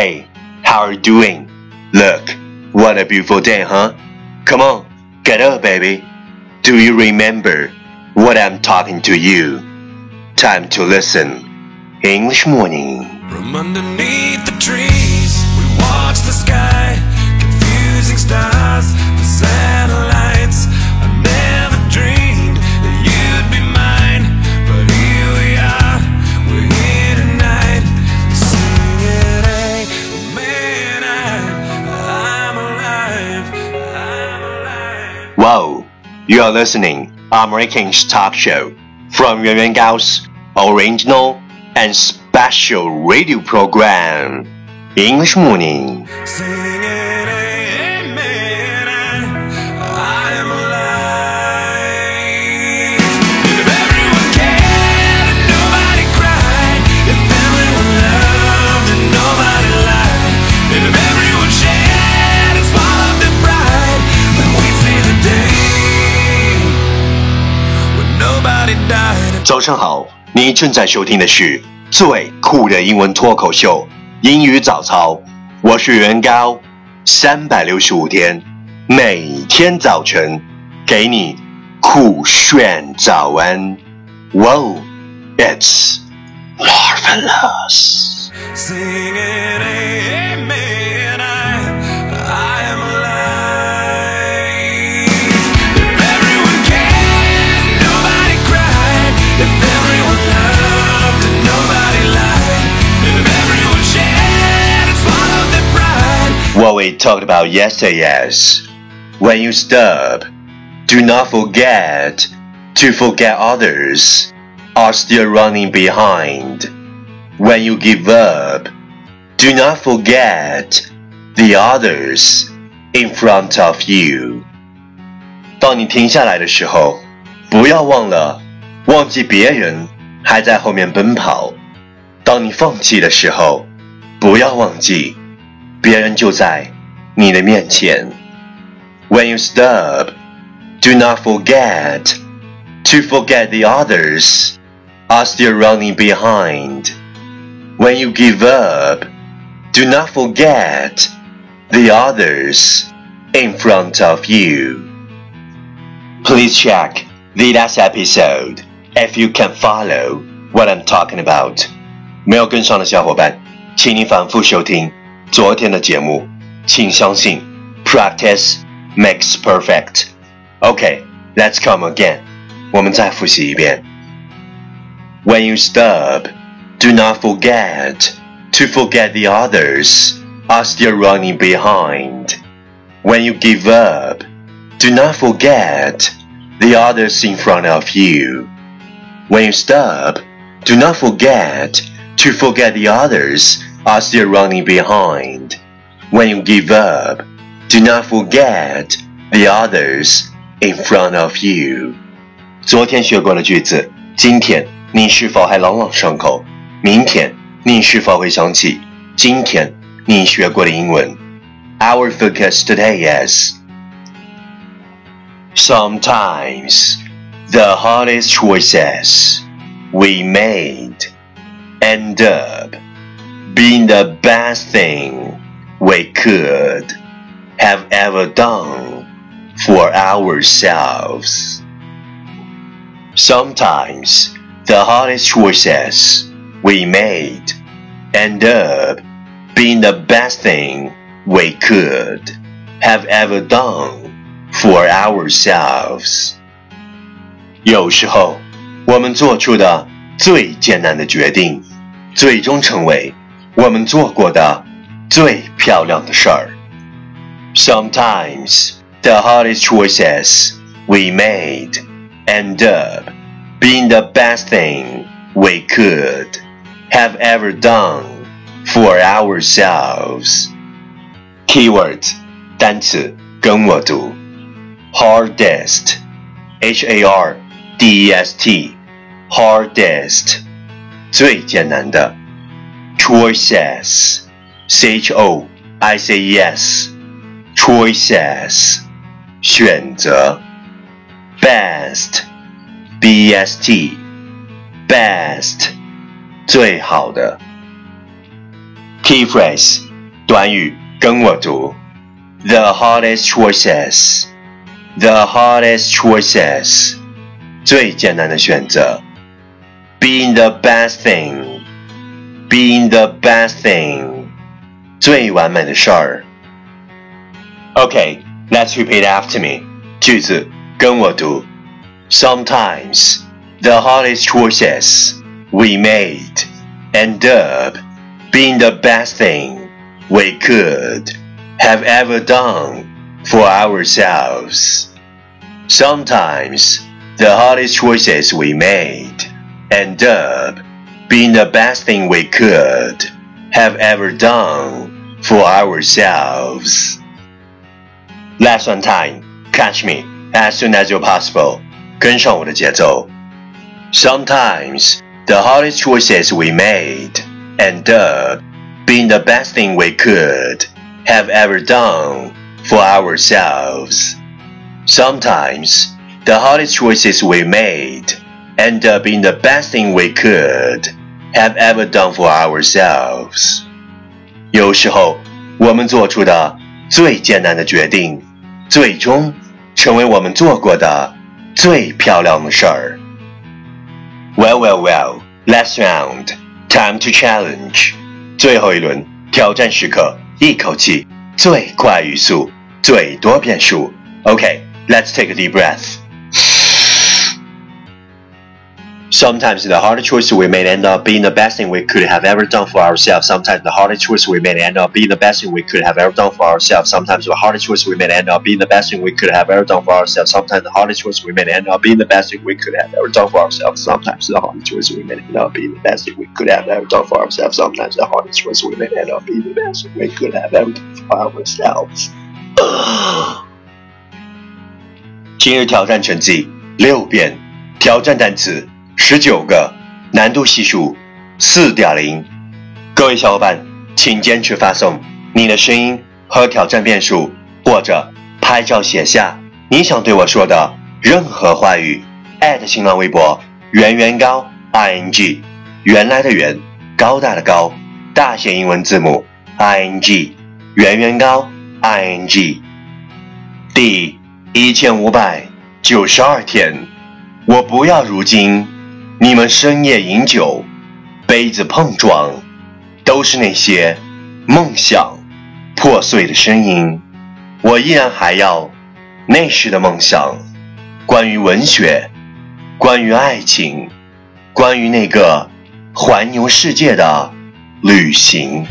Hey, how are you doing? Look, what a beautiful day, huh? Come on, get up, baby. Do you remember what I'm talking to you? Time to listen. English morning. From underneath the trees, we watch the sky, Wow, you are listening American's talk show from Yuan Yuan Gao's original and special radio program. English morning. 早上好，你正在收听的是最酷的英文脱口秀——英语早操。我是袁高，三百六十五天，每天早晨给你酷炫早安。Wow, it's marvelous. What we talked about yesterday is when you stop, do not forget to forget others are still running behind. When you give up, do not forget the others in front of you. 当你停下来的时候，不要忘了忘记别人还在后面奔跑。当你放弃的时候，不要忘记 别人就在你的面前。When you stop, do not forget to forget the others are still running behind. When you give up, do not forget the others in front of you. Please check the last episode if you can follow what I'm talking about. 没有跟上的小伙伴，请你反复收听 昨天的节目。请相信，practice makes perfect. Okay, let's come again. 我们再复习一遍。When you stop, do not forget to forget the others are still running behind. When you give up, do not forget the others in front of you. When you stop, do not forget to forget the others are still running behind. When you give up, do not forget the others in front of you. 昨天学过的句子，今天你是否还朗朗上口？明天你是否会想起今天你学过的英文？Our focus today is sometimes the hardest choices we made end up being the best thing we could have ever done for ourselves. Sometimes the hardest choices we made end up being the best thing we could have ever done for ourselves. 有时候，我们做出的最艰难的决定，最终成为 我们做过的最漂亮的事儿。Sometimes the hardest choices we made end up being the best thing we could have ever done for ourselves. Keyword 单词跟我读，hardest, h a r d e s t, hardest 最艰难的 ，choices, c h o i c e s, choices 选择，best, b e s t, best 最好的。Key phrase 短语跟我读：The hardest choices, the hardest choices，最艰难的选择。Being the best thing, being the best thing，最完美的事儿。Okay, let's repeat after me. 句子跟我读。Sometimes the hardest choices we made end up being the best thing we could have ever done for ourselves. Sometimes the hardest choices we made end up being the best thing we could have ever done for ourselves. Lesson time. Catch me as soon as you're possible. 跟上我的节奏。Sometimes the hardest choices we made end up being the best thing we could have ever done for ourselves. Sometimes the hardest choices we made end up being the best thing we could have ever done for ourselves. 有时候，我们做出的最艰难的决定，最终成为我们做过的最漂亮的事儿。Well, well, well. Last round. Time to challenge. 最后一轮挑战时刻，一口气最快语速，最多变数。Okay, let's take a deep breath. Sometimes the hardest choice we made end up being the best thing we could have ever done for ourselves. Sometimes the hardest choice we made end up being the best thing we could have ever done for ourselves. Sometimes the hardest choice we made end up being the best thing we could have ever done for ourselves. Sometimes the hardest choice we made end up being the best thing we could have ever done for ourselves. Sometimes the hardest choice we made end up being the best thing we could have ever done for ourselves. Sometimes the hardest choice we made end up being the best thing we could have ever done for ourselves. 今日挑战成绩六遍，挑战单词 十九个，难度系数四点零。各位小伙伴，请坚持发送你的声音和挑战变数，或者拍照写下你想对我说的任何话语。新浪微博圆圆高 i n g，原来的圆，高大的高，大写英文字母 i n g，圆圆高 i n g。第一千五百九十二天，我不要如今。你们深夜饮酒，杯子碰撞，都是那些梦想破碎的声音。我依然还要那时的梦想，关于文学，关于爱情，关于那个环游世界的旅行。